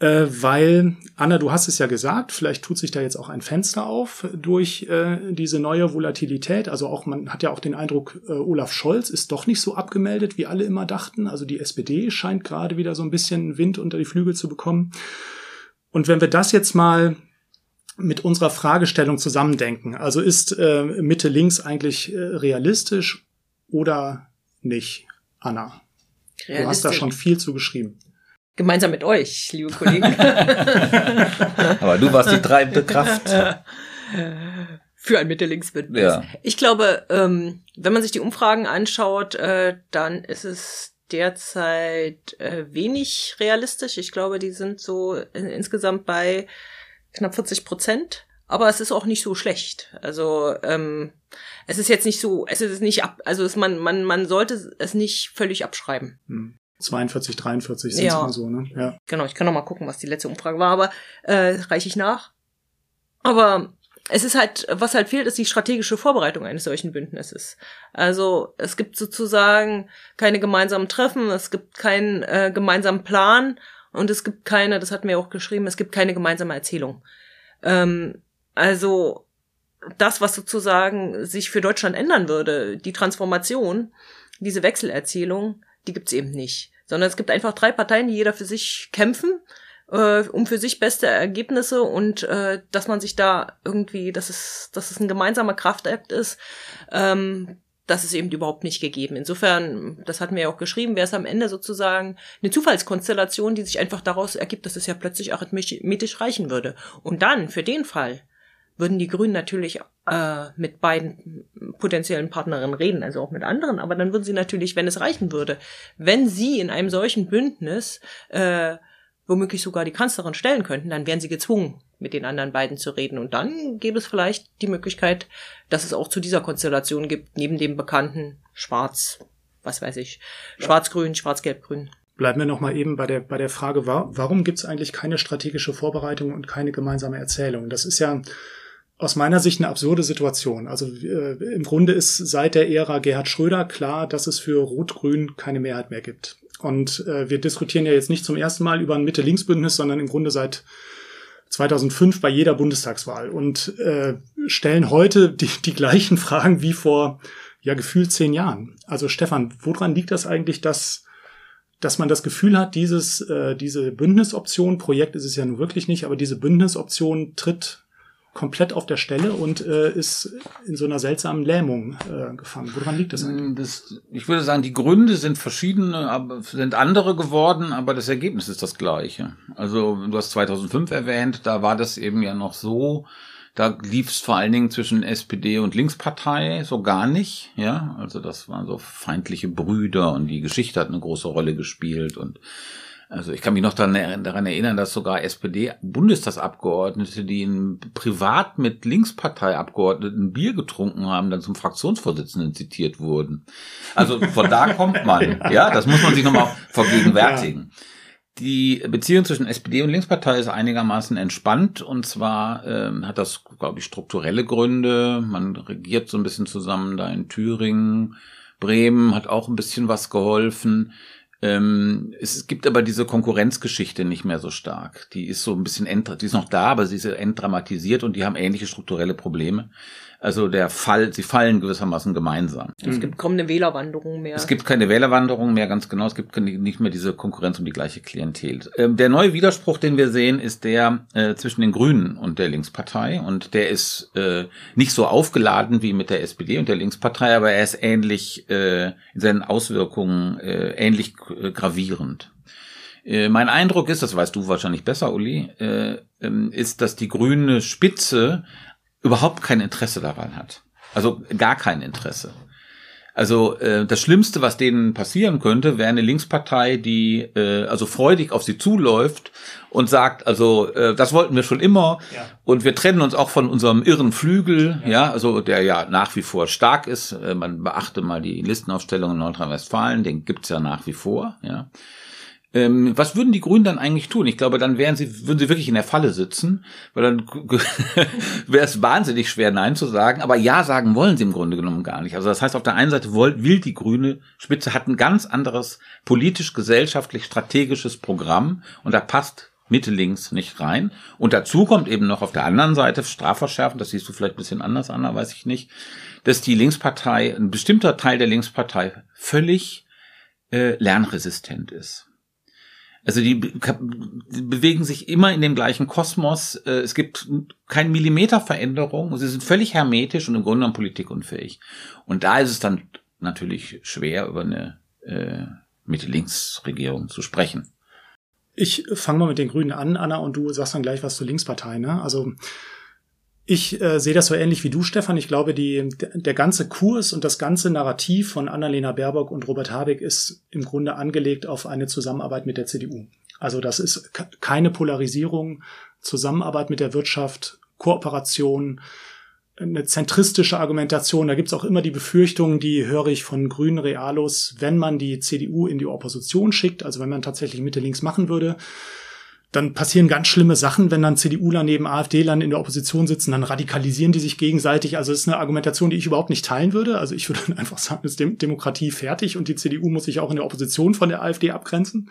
äh, weil, Anna, du hast es ja gesagt, vielleicht tut sich da jetzt auch ein Fenster auf durch äh, diese neue Volatilität. Also auch, man hat ja auch den Eindruck, äh, Olaf Scholz ist doch nicht so abgemeldet, wie alle immer dachten. Also die SPD scheint gerade wieder so ein bisschen Wind unter die Flügel zu bekommen. Und wenn wir das jetzt mal mit unserer Fragestellung zusammendenken, also ist äh, Mitte links eigentlich äh, realistisch oder nicht, Anna? Du hast da schon viel zu geschrieben. Gemeinsam mit euch, liebe Kollegen. Aber du warst die treibende Kraft. Für ein Mitte-Links-Bündnis. Ja. Ich glaube, ähm, wenn man sich die Umfragen anschaut, äh, dann ist es derzeit äh, wenig realistisch. Ich glaube, die sind so in, insgesamt bei knapp 40 Prozent. Aber es ist auch nicht so schlecht. Also ähm, es ist jetzt nicht so, es ist nicht ab, also es, man man man sollte es nicht völlig abschreiben. Hm. 42, 43 sind ja. immer so, ne? Ja. Genau, ich kann noch mal gucken, was die letzte Umfrage war, aber äh, reiche ich nach. Aber es ist halt, was halt fehlt, ist die strategische Vorbereitung eines solchen Bündnisses. Also es gibt sozusagen keine gemeinsamen Treffen, es gibt keinen äh, gemeinsamen Plan und es gibt keine, das hatten wir auch geschrieben, es gibt keine gemeinsame Erzählung. Ähm, also das, was sozusagen sich für Deutschland ändern würde, die Transformation, diese Wechselerzählung, die gibt's eben nicht. Sondern es gibt einfach drei Parteien, die jeder für sich kämpfen, äh, um für sich beste Ergebnisse und äh, dass man sich da irgendwie, dass es, dass es ein gemeinsamer Kraftakt ist, ähm, das ist eben überhaupt nicht gegeben. Insofern, das hatten wir ja auch geschrieben, wäre es am Ende sozusagen eine Zufallskonstellation, die sich einfach daraus ergibt, dass es ja plötzlich arithmetisch reichen würde. Und dann, für den Fall, würden die Grünen natürlich äh, mit beiden potenziellen Partnerinnen reden, also auch mit anderen, aber dann würden sie natürlich, wenn es reichen würde, wenn sie in einem solchen Bündnis äh, womöglich sogar die Kanzlerin stellen könnten, dann wären sie gezwungen, mit den anderen beiden zu reden. Und dann gäbe es vielleicht die Möglichkeit, dass es auch zu dieser Konstellation gibt, neben dem bekannten Schwarz, was weiß ich, Schwarz-Grün, Schwarz-Gelb-Grün. Bleiben wir nochmal eben bei der, bei der Frage, warum gibt es eigentlich keine strategische Vorbereitung und keine gemeinsame Erzählung? Das ist ja aus meiner Sicht eine absurde Situation. Also äh, im Grunde ist seit der Ära Gerhard Schröder klar, dass es für Rot-Grün keine Mehrheit mehr gibt. Und äh, wir diskutieren ja jetzt nicht zum ersten Mal über ein Mitte-Links-Bündnis, sondern im Grunde seit 2005 bei jeder Bundestagswahl und äh, stellen heute die, die gleichen Fragen wie vor ja gefühlt zehn Jahren. Also Stefan, woran liegt das eigentlich, dass dass man das Gefühl hat, dieses äh, diese Bündnisoption, Projekt ist es ja nun wirklich nicht, aber diese Bündnisoption tritt komplett auf der Stelle und äh, ist in so einer seltsamen Lähmung äh, gefangen. Woran liegt das eigentlich? Das, ich würde sagen, die Gründe sind verschiedene, aber sind andere geworden, aber das Ergebnis ist das gleiche. Also du hast 2005 erwähnt, da war das eben ja noch so, da lief es vor allen Dingen zwischen SPD und Linkspartei so gar nicht, ja. Also das waren so feindliche Brüder und die Geschichte hat eine große Rolle gespielt und also ich kann mich noch daran, erinnern, dass sogar SPD-Bundestagsabgeordnete, die in, privat mit Linksparteiabgeordneten Bier getrunken haben, dann zum Fraktionsvorsitzenden zitiert wurden. Also von da kommt man. Ja, das muss man sich nochmal vergegenwärtigen. Ja. Die Beziehung zwischen SPD und Linkspartei ist einigermaßen entspannt und zwar ähm, hat das, glaube ich, strukturelle Gründe. Man regiert so ein bisschen zusammen da in Thüringen. Bremen hat auch ein bisschen was geholfen. Ähm, es gibt aber diese Konkurrenzgeschichte nicht mehr so stark. Die ist so ein bisschen, die ist noch da, aber sie ist entdramatisiert und die haben ähnliche strukturelle Probleme. Also der Fall, sie fallen gewissermaßen gemeinsam. Es gibt kaum eine Wählerwanderung mehr. Es gibt keine Wählerwanderung mehr, ganz genau. Es gibt nicht mehr diese Konkurrenz um die gleiche Klientel. Ähm, der neue Widerspruch, den wir sehen, ist der äh, zwischen den Grünen und der Linkspartei. Und der ist äh, nicht so aufgeladen wie mit der SPD und der Linkspartei, aber er ist ähnlich äh, in seinen Auswirkungen äh, ähnlich äh, gravierend. Mein Eindruck ist, das weißt du wahrscheinlich besser, Uli, äh, ähm, ist, dass die grüne Spitze überhaupt kein Interesse daran hat. Also gar kein Interesse. Also äh, das Schlimmste, was denen passieren könnte, wäre eine Linkspartei, die äh, also freudig auf sie zuläuft und sagt, also äh, das wollten wir schon immer ja. und wir trennen uns auch von unserem irren Flügel, ja. ja, also der ja nach wie vor stark ist. Äh, man beachte mal die Listenaufstellung in Nordrhein-Westfalen, den gibt's ja nach wie vor, ja. Ähm, was würden die Grünen dann eigentlich tun? Ich glaube, dann wären sie, würden sie wirklich in der Falle sitzen, weil dann wäre es wahnsinnig schwer, Nein zu sagen. Aber Ja sagen wollen sie im Grunde genommen gar nicht. Also das heißt, auf der einen Seite will die grüne Spitze hat ein ganz anderes politisch, gesellschaftlich, strategisches Programm und da passt Mitte links nicht rein. Und dazu kommt eben noch auf der anderen Seite Strafverschärfen, das siehst du vielleicht ein bisschen anders an, weiß ich nicht, dass die Linkspartei, ein bestimmter Teil der Linkspartei völlig äh, lernresistent ist. Also die bewegen sich immer in dem gleichen Kosmos. Äh, es gibt kein Millimeter Veränderung. Sie sind völlig hermetisch und im Grunde genommen politikunfähig. Und da ist es dann natürlich schwer, über eine äh, Mitte-Links-Regierung zu sprechen. Ich fange mal mit den Grünen an, Anna, und du sagst dann gleich was zur Linkspartei. Ne? Also ich äh, sehe das so ähnlich wie du, Stefan. Ich glaube, die, der ganze Kurs und das ganze Narrativ von Annalena Baerbock und Robert Habeck ist im Grunde angelegt auf eine Zusammenarbeit mit der CDU. Also das ist keine Polarisierung, Zusammenarbeit mit der Wirtschaft, Kooperation, eine zentristische Argumentation. Da gibt's auch immer die Befürchtungen, die höre ich von grünen Realos, wenn man die CDU in die Opposition schickt, also wenn man tatsächlich Mitte-Links machen würde, dann passieren ganz schlimme Sachen, wenn dann CDUler neben AfDlern in der Opposition sitzen, dann radikalisieren die sich gegenseitig. Also es ist eine Argumentation, die ich überhaupt nicht teilen würde. Also ich würde einfach sagen, es ist Demokratie fertig und die CDU muss sich auch in der Opposition von der AfD abgrenzen.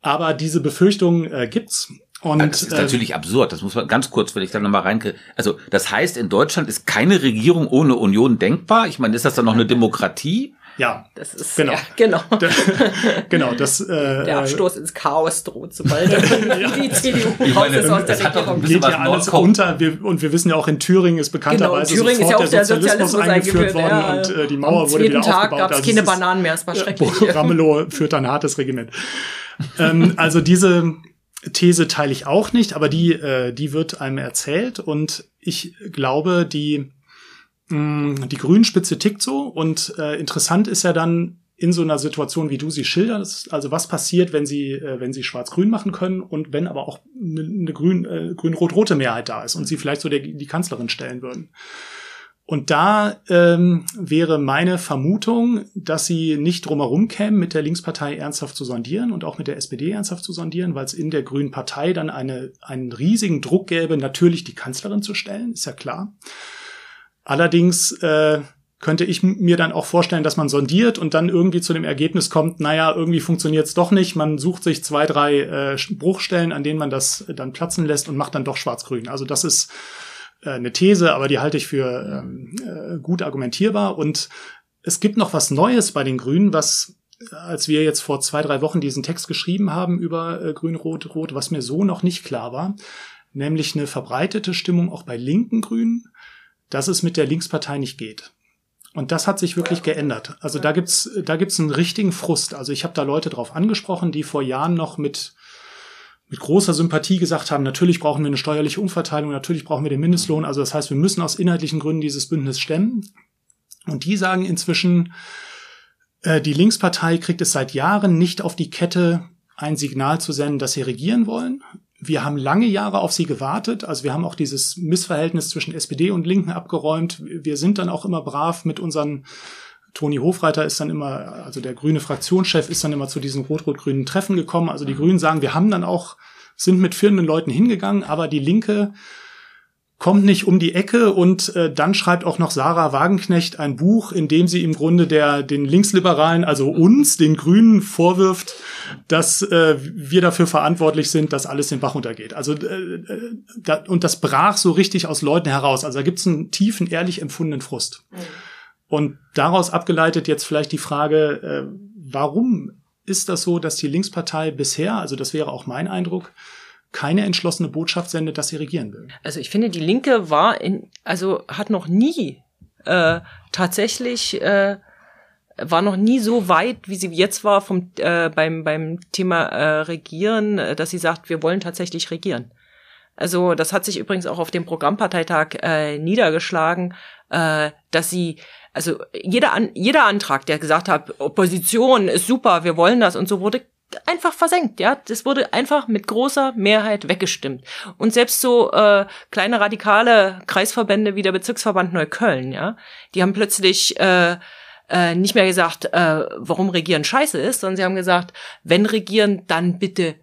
Aber diese Befürchtung äh, gibt's. Und, das ist äh, natürlich absurd. Das muss man ganz kurz, wenn ich da nochmal reinke. Also, das heißt, in Deutschland ist keine Regierung ohne Union denkbar. Ich meine, ist das dann noch eine Demokratie? Ja, das ist genau, ja, genau, genau. Das, äh, der Abstoß ins Chaos droht, sobald ja. die CDU ich meine, ist aus der Regierung. Geht ja alles unter. Wir, und wir wissen ja auch in Thüringen ist bekannterweise genau, Thüringen sofort ist ja auch der Sozialismus, Sozialismus eingeführt worden ja, und äh, die Mauer am wurde wieder Tag aufgebaut. gab es also keine Bananen mehr. Es war schrecklich. Ramelow führt ein hartes Regiment. ähm, also diese These teile ich auch nicht, aber die, äh, die wird einem erzählt und ich glaube, die Mm, die Grünspitze tickt so und äh, interessant ist ja dann in so einer Situation, wie du sie schilderst, also was passiert, wenn sie, äh, wenn sie schwarz-grün machen können und wenn aber auch eine, eine grün, äh, grün-rot-rote Mehrheit da ist und sie vielleicht so der, die Kanzlerin stellen würden. Und da ähm, wäre meine Vermutung, dass sie nicht drumherum kämen, mit der Linkspartei ernsthaft zu sondieren und auch mit der SPD ernsthaft zu sondieren, weil es in der Grünen Partei dann eine, einen riesigen Druck gäbe, natürlich die Kanzlerin zu stellen, ist ja klar. Allerdings äh, könnte ich mir dann auch vorstellen, dass man sondiert und dann irgendwie zu dem Ergebnis kommt, naja, irgendwie funktioniert es doch nicht. Man sucht sich zwei, drei äh, Bruchstellen, an denen man das dann platzen lässt und macht dann doch schwarz-grün. Also das ist äh, eine These, aber die halte ich für ähm, äh, gut argumentierbar. Und es gibt noch was Neues bei den Grünen, was als wir jetzt vor zwei, drei Wochen diesen Text geschrieben haben über äh, Grün, Rot, Rot, was mir so noch nicht klar war, nämlich eine verbreitete Stimmung auch bei linken Grünen, dass es mit der Linkspartei nicht geht. Und das hat sich wirklich geändert. Also da gibt's da gibt's einen richtigen Frust. Also ich habe da Leute drauf angesprochen, die vor Jahren noch mit mit großer Sympathie gesagt haben, natürlich brauchen wir eine steuerliche Umverteilung, natürlich brauchen wir den Mindestlohn. Also das heißt, wir müssen aus inhaltlichen Gründen dieses Bündnis stemmen. Und die sagen inzwischen, äh, die Linkspartei kriegt es seit Jahren nicht auf die Kette, ein Signal zu senden, dass sie regieren wollen wir haben lange Jahre auf sie gewartet. Also wir haben auch dieses Missverhältnis zwischen SPD und Linken abgeräumt. Wir sind dann auch immer brav mit unseren Toni Hofreiter ist dann immer, also der grüne Fraktionschef ist dann immer zu diesen rot-rot-grünen Treffen gekommen. Also die Grünen sagen, wir haben dann auch, sind mit führenden Leuten hingegangen, aber die Linke kommt nicht um die Ecke und äh, dann schreibt auch noch Sarah Wagenknecht ein Buch, in dem sie im Grunde der den Linksliberalen, also uns, den Grünen, vorwirft, dass äh, wir dafür verantwortlich sind, dass alles den Bach untergeht. Also äh, äh da, und das brach so richtig aus Leuten heraus. Also da gibt es einen tiefen, ehrlich empfundenen Frust. Mhm. Und daraus abgeleitet jetzt vielleicht die Frage, äh, warum ist das so, dass die Linkspartei bisher, also das wäre auch mein Eindruck, keine entschlossene Botschaft sendet, dass sie regieren will. Also ich finde, die Linke war in, also hat noch nie äh, tatsächlich äh, war noch nie so weit, wie sie jetzt war vom äh, beim beim Thema äh, Regieren, äh, dass sie sagt, wir wollen tatsächlich regieren. Also das hat sich übrigens auch auf dem Programmparteitag äh, niedergeschlagen, äh, dass sie also jeder An jeder Antrag, der gesagt hat, Opposition ist super, wir wollen das und so wurde einfach versenkt, ja. Das wurde einfach mit großer Mehrheit weggestimmt. Und selbst so äh, kleine radikale Kreisverbände wie der Bezirksverband Neukölln, ja, die haben plötzlich äh, äh, nicht mehr gesagt, äh, warum Regieren scheiße ist, sondern sie haben gesagt, wenn Regieren, dann bitte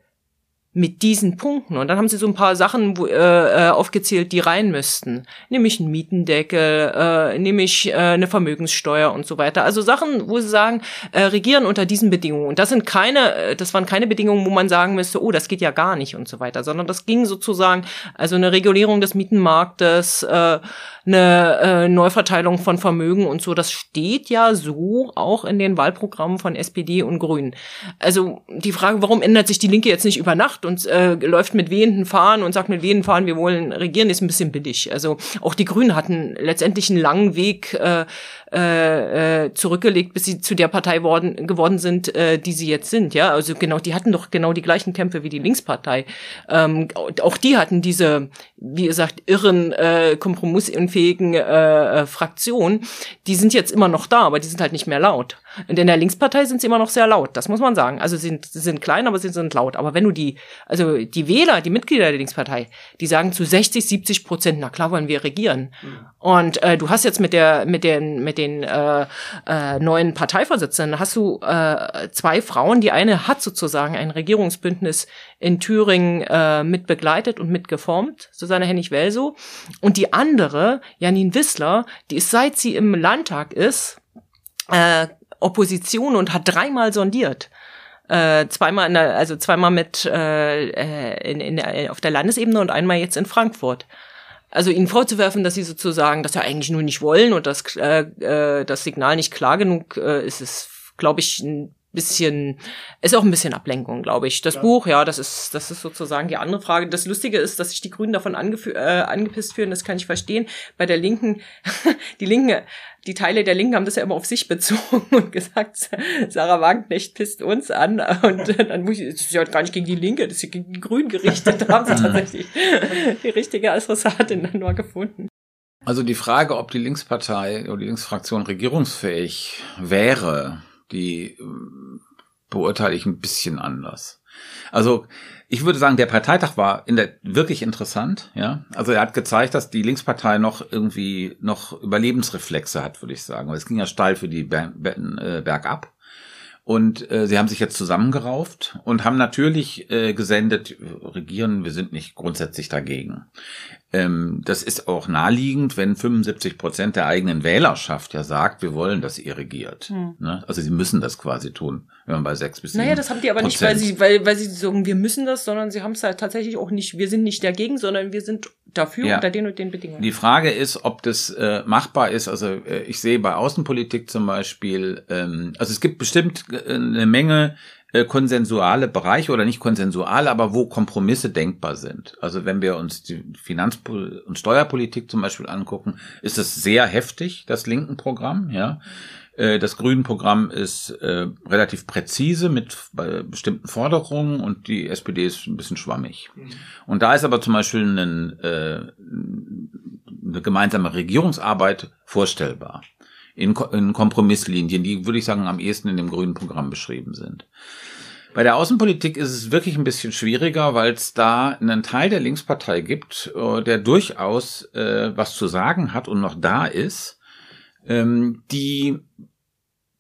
mit diesen Punkten. Und dann haben sie so ein paar Sachen wo, äh, äh, aufgezählt, die rein müssten. Nämlich ein Mietendeckel, äh, nämlich äh, eine Vermögenssteuer und so weiter. Also Sachen, wo sie sagen, äh, regieren unter diesen Bedingungen. Und das sind keine, äh, das waren keine Bedingungen, wo man sagen müsste, oh, das geht ja gar nicht und so weiter, sondern das ging sozusagen, also eine Regulierung des Mietenmarktes, äh, eine äh, Neuverteilung von Vermögen und so. Das steht ja so auch in den Wahlprogrammen von SPD und Grünen. Also die Frage, warum ändert sich die Linke jetzt nicht über Nacht und äh, läuft mit wehenden Fahnen und sagt mit wehenden Fahnen, wir wollen regieren, ist ein bisschen billig. Also auch die Grünen hatten letztendlich einen langen Weg äh, äh, äh, zurückgelegt, bis sie zu der Partei worden, geworden sind, äh, die sie jetzt sind. Ja, also genau, die hatten doch genau die gleichen Kämpfe wie die Linkspartei. Ähm, auch die hatten diese, wie gesagt, irren, äh, kompromissunfähigen äh, äh, Fraktionen. Die sind jetzt immer noch da, aber die sind halt nicht mehr laut. Und in der Linkspartei sind sie immer noch sehr laut, das muss man sagen. Also sie sind, sie sind klein, aber sie sind laut. Aber wenn du die, also die Wähler, die Mitglieder der Linkspartei, die sagen zu 60, 70 Prozent, na klar wollen wir regieren. Mhm. Und äh, du hast jetzt mit der, mit den, mit den äh, äh, neuen Parteivorsitzenden, hast du äh, zwei Frauen. Die eine hat sozusagen ein Regierungsbündnis in Thüringen äh, mit begleitet und mitgeformt, Susanne Hennig-Welso. Und die andere, Janine Wissler, die ist seit sie im Landtag ist, äh, Opposition und hat dreimal sondiert. Äh, zweimal in der, also zweimal mit äh, äh in, in auf der Landesebene und einmal jetzt in Frankfurt. Also ihnen vorzuwerfen, dass sie sozusagen das ja eigentlich nur nicht wollen und das, äh, äh, das Signal nicht klar genug äh, ist, ist, glaube ich, ein bisschen, ist auch ein bisschen Ablenkung, glaube ich. Das ja. Buch, ja, das ist, das ist sozusagen die andere Frage. Das Lustige ist, dass sich die Grünen davon äh, angepisst fühlen, das kann ich verstehen. Bei der Linken, die Linken, die Teile der Linken haben das ja immer auf sich bezogen und gesagt, Sarah Wagenknecht pisst uns an und dann muss ich, das ist ja gar nicht gegen die Linke, das ist ja gegen die Grünen gerichtet. Da haben sie tatsächlich die richtige Adressatin dann nur gefunden. Also die Frage, ob die Linkspartei oder die Linksfraktion regierungsfähig wäre, die äh, beurteile ich ein bisschen anders. Also ich würde sagen, der Parteitag war in der wirklich interessant, ja. Also er hat gezeigt, dass die Linkspartei noch irgendwie noch Überlebensreflexe hat, würde ich sagen. Es ging ja steil für die Ber Ber äh, bergab. Und äh, sie haben sich jetzt zusammengerauft und haben natürlich äh, gesendet, regieren, wir sind nicht grundsätzlich dagegen. Ähm, das ist auch naheliegend, wenn 75 Prozent der eigenen Wählerschaft ja sagt, wir wollen, dass ihr regiert. Hm. Ne? Also sie müssen das quasi tun, wenn man bei sechs bis sieben Naja, das haben die aber Prozent. nicht, weil sie, weil, weil sie sagen, wir müssen das, sondern sie haben es halt tatsächlich auch nicht, wir sind nicht dagegen, sondern wir sind dafür ja. unter den und den Bedingungen. Die Frage ist, ob das äh, machbar ist. Also äh, ich sehe bei Außenpolitik zum Beispiel, ähm, also es gibt bestimmt äh, eine Menge äh, konsensuale Bereiche oder nicht konsensuale, aber wo Kompromisse denkbar sind. Also wenn wir uns die Finanz- und Steuerpolitik zum Beispiel angucken, ist es sehr heftig, das linken Programm, ja. Äh, das grünen Programm ist äh, relativ präzise mit äh, bestimmten Forderungen und die SPD ist ein bisschen schwammig. Mhm. Und da ist aber zum Beispiel ein, äh, eine gemeinsame Regierungsarbeit vorstellbar in, in Kompromisslinien, die, würde ich sagen, am ehesten in dem grünen Programm beschrieben sind. Bei der Außenpolitik ist es wirklich ein bisschen schwieriger, weil es da einen Teil der Linkspartei gibt, äh, der durchaus äh, was zu sagen hat und noch da ist, ähm, die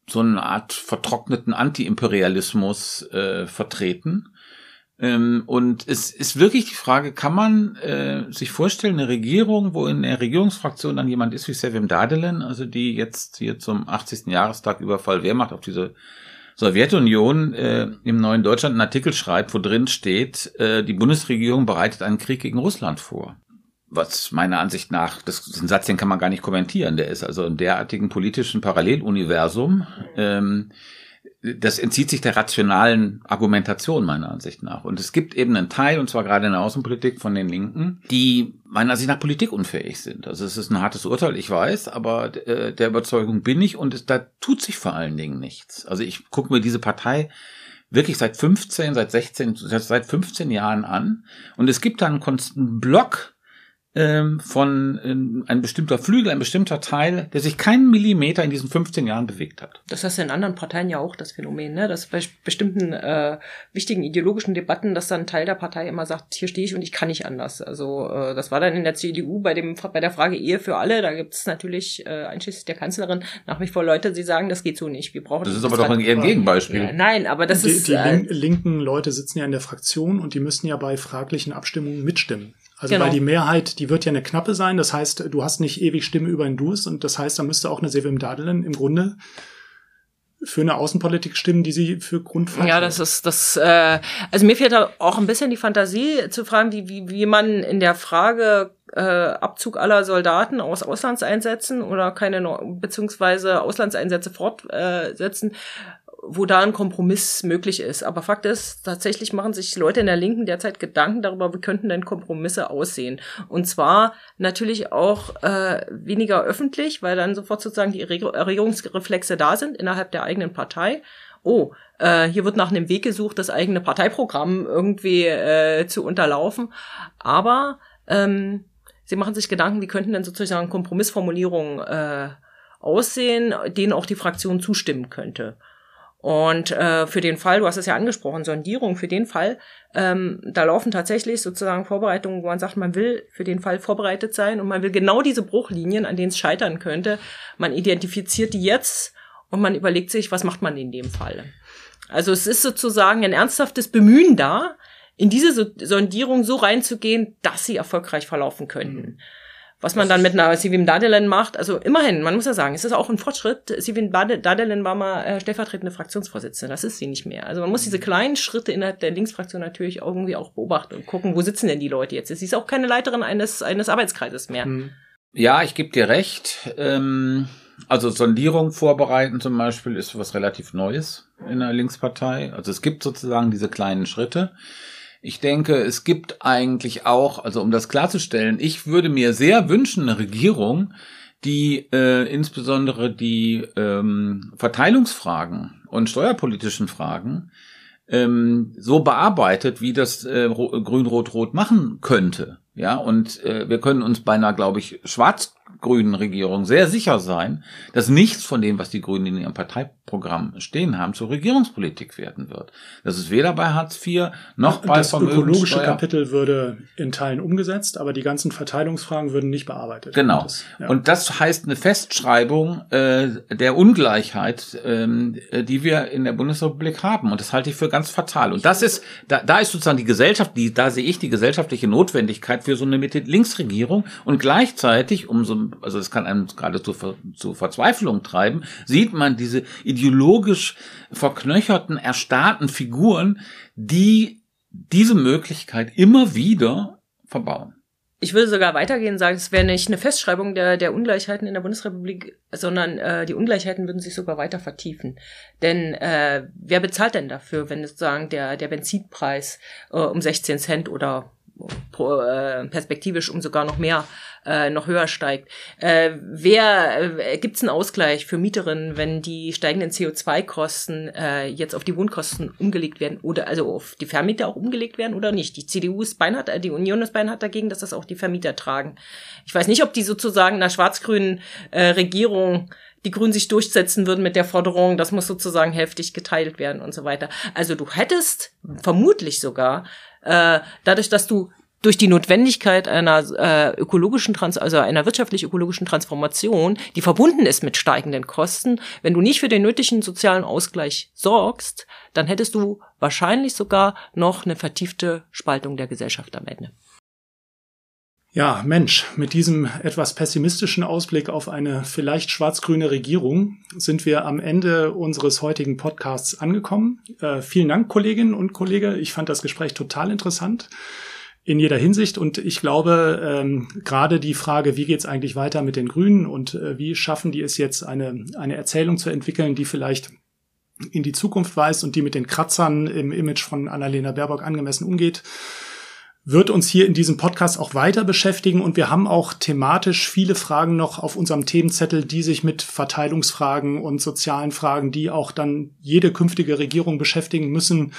so eine Art vertrockneten Anti-Imperialismus äh, vertreten ähm, und es ist wirklich die Frage, kann man äh, sich vorstellen, eine Regierung, wo in der Regierungsfraktion dann jemand ist wie Sevim Dadelen, also die jetzt hier zum 80. Jahrestag Überfall Wehrmacht auf diese Sowjetunion äh, im neuen Deutschland einen Artikel schreibt, wo drin steht, äh, die Bundesregierung bereitet einen Krieg gegen Russland vor. Was meiner Ansicht nach, das, den Satz, den kann man gar nicht kommentieren, der ist also im derartigen politischen Paralleluniversum. Ähm, das entzieht sich der rationalen Argumentation meiner Ansicht nach. Und es gibt eben einen Teil, und zwar gerade in der Außenpolitik von den Linken, die meiner Ansicht nach politikunfähig sind. Also es ist ein hartes Urteil, ich weiß, aber äh, der Überzeugung bin ich und es, da tut sich vor allen Dingen nichts. Also ich gucke mir diese Partei wirklich seit 15, seit 16, seit 15 Jahren an und es gibt da einen Block ähm, von ähm, ein bestimmter Flügel, ein bestimmter Teil, der sich keinen Millimeter in diesen 15 Jahren bewegt hat. Das hast du in anderen Parteien ja auch das Phänomen, ne? dass bei bestimmten äh, wichtigen ideologischen Debatten, dass dann ein Teil der Partei immer sagt, hier stehe ich und ich kann nicht anders. Also äh, das war dann in der CDU bei dem bei der Frage Ehe für alle. Da gibt es natürlich äh, einschließlich der Kanzlerin nach wie vor Leute, die sagen, das geht so nicht. Wir brauchen das ist aber doch ein, ein Gegenbeispiel. Ja, nein, aber das die, ist die äh, linken Leute sitzen ja in der Fraktion und die müssen ja bei fraglichen Abstimmungen mitstimmen. Also genau. weil die Mehrheit, die wird ja eine knappe sein. Das heißt, du hast nicht ewig Stimme über den Durst und das heißt, da müsste auch eine Sevim Dadelen im Grunde für eine Außenpolitik stimmen, die sie für grundfalsch Ja, das ist das. Äh, also mir fehlt da auch ein bisschen die Fantasie zu fragen, wie wie, wie man in der Frage äh, Abzug aller Soldaten aus Auslandseinsätzen oder keine beziehungsweise Auslandseinsätze fortsetzen, wo da ein Kompromiss möglich ist. Aber Fakt ist, tatsächlich machen sich Leute in der Linken derzeit Gedanken darüber, wie könnten denn Kompromisse aussehen. Und zwar natürlich auch äh, weniger öffentlich, weil dann sofort sozusagen die Erregungsreflexe da sind innerhalb der eigenen Partei. Oh, äh, hier wird nach einem Weg gesucht, das eigene Parteiprogramm irgendwie äh, zu unterlaufen. Aber ähm, sie machen sich Gedanken, wie könnten denn sozusagen Kompromissformulierungen äh, aussehen, denen auch die Fraktion zustimmen könnte. Und äh, für den Fall, du hast es ja angesprochen, Sondierung, für den Fall, ähm, da laufen tatsächlich sozusagen Vorbereitungen, wo man sagt, man will für den Fall vorbereitet sein und man will genau diese Bruchlinien, an denen es scheitern könnte, man identifiziert die jetzt und man überlegt sich, was macht man in dem Fall. Also es ist sozusagen ein ernsthaftes Bemühen da, in diese Sondierung so reinzugehen, dass sie erfolgreich verlaufen könnten. Mhm. Was man dann mit einer Sivim Dadelen macht. Also immerhin, man muss ja sagen, es ist auch ein Fortschritt. Sivim Dadelen war mal äh, stellvertretende Fraktionsvorsitzende, das ist sie nicht mehr. Also man muss diese kleinen Schritte innerhalb der Linksfraktion natürlich irgendwie auch beobachten und gucken, wo sitzen denn die Leute jetzt. Sie ist auch keine Leiterin eines, eines Arbeitskreises mehr. Hm. Ja, ich gebe dir recht. Ähm, also Sondierung vorbereiten zum Beispiel ist was relativ Neues in der Linkspartei. Also es gibt sozusagen diese kleinen Schritte. Ich denke, es gibt eigentlich auch, also um das klarzustellen, ich würde mir sehr wünschen, eine Regierung, die äh, insbesondere die ähm, Verteilungsfragen und steuerpolitischen Fragen ähm, so bearbeitet, wie das äh, Grün-Rot-Rot machen könnte. Ja, und äh, wir können uns beinahe, glaube ich, schwarz grünen Regierung sehr sicher sein, dass nichts von dem, was die Grünen in ihrem Parteiprogramm stehen haben, zur Regierungspolitik werden wird. Das ist weder bei Hartz IV noch bei Das ökologische Kapitel würde in Teilen umgesetzt, aber die ganzen Verteilungsfragen würden nicht bearbeitet. Genau. Das, ja. Und das heißt eine Festschreibung äh, der Ungleichheit, ähm, die wir in der Bundesrepublik haben. Und das halte ich für ganz fatal. Und das ist, da, da ist sozusagen die Gesellschaft, die, da sehe ich die gesellschaftliche Notwendigkeit für so eine Mitte-Links-Regierung und gleichzeitig umso also es kann einem gerade zu, zu Verzweiflung treiben, sieht man diese ideologisch verknöcherten, erstarrten Figuren, die diese Möglichkeit immer wieder verbauen. Ich würde sogar weitergehen und sagen, es wäre nicht eine Festschreibung der, der Ungleichheiten in der Bundesrepublik, sondern äh, die Ungleichheiten würden sich sogar weiter vertiefen. Denn äh, wer bezahlt denn dafür, wenn sozusagen der, der Benzinpreis äh, um 16 Cent oder perspektivisch um sogar noch mehr äh, noch höher steigt. Äh, wer äh, gibt es einen Ausgleich für Mieterinnen, wenn die steigenden CO2-Kosten äh, jetzt auf die Wohnkosten umgelegt werden oder also auf die Vermieter auch umgelegt werden oder nicht? Die CDU ist beinhart, äh, die Union ist beinhart dagegen, dass das auch die Vermieter tragen. Ich weiß nicht, ob die sozusagen einer schwarz-grünen äh, Regierung die Grünen sich durchsetzen würden mit der Forderung, das muss sozusagen heftig geteilt werden und so weiter. Also du hättest vermutlich sogar äh, dadurch, dass du durch die Notwendigkeit einer äh, ökologischen Trans also einer wirtschaftlich-ökologischen Transformation, die verbunden ist mit steigenden Kosten, wenn du nicht für den nötigen sozialen Ausgleich sorgst, dann hättest du wahrscheinlich sogar noch eine vertiefte Spaltung der Gesellschaft am Ende. Ja, Mensch, mit diesem etwas pessimistischen Ausblick auf eine vielleicht schwarz-grüne Regierung sind wir am Ende unseres heutigen Podcasts angekommen. Äh, vielen Dank, Kolleginnen und Kollege. Ich fand das Gespräch total interessant in jeder Hinsicht. Und ich glaube, ähm, gerade die Frage, wie geht's eigentlich weiter mit den Grünen und äh, wie schaffen die es jetzt, eine, eine Erzählung zu entwickeln, die vielleicht in die Zukunft weist und die mit den Kratzern im Image von Annalena Baerbock angemessen umgeht wird uns hier in diesem Podcast auch weiter beschäftigen und wir haben auch thematisch viele Fragen noch auf unserem Themenzettel, die sich mit Verteilungsfragen und sozialen Fragen, die auch dann jede künftige Regierung beschäftigen müssen,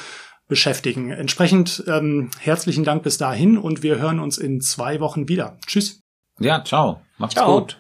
beschäftigen. Entsprechend ähm, herzlichen Dank bis dahin und wir hören uns in zwei Wochen wieder. Tschüss. Ja, ciao. Macht's ciao. gut.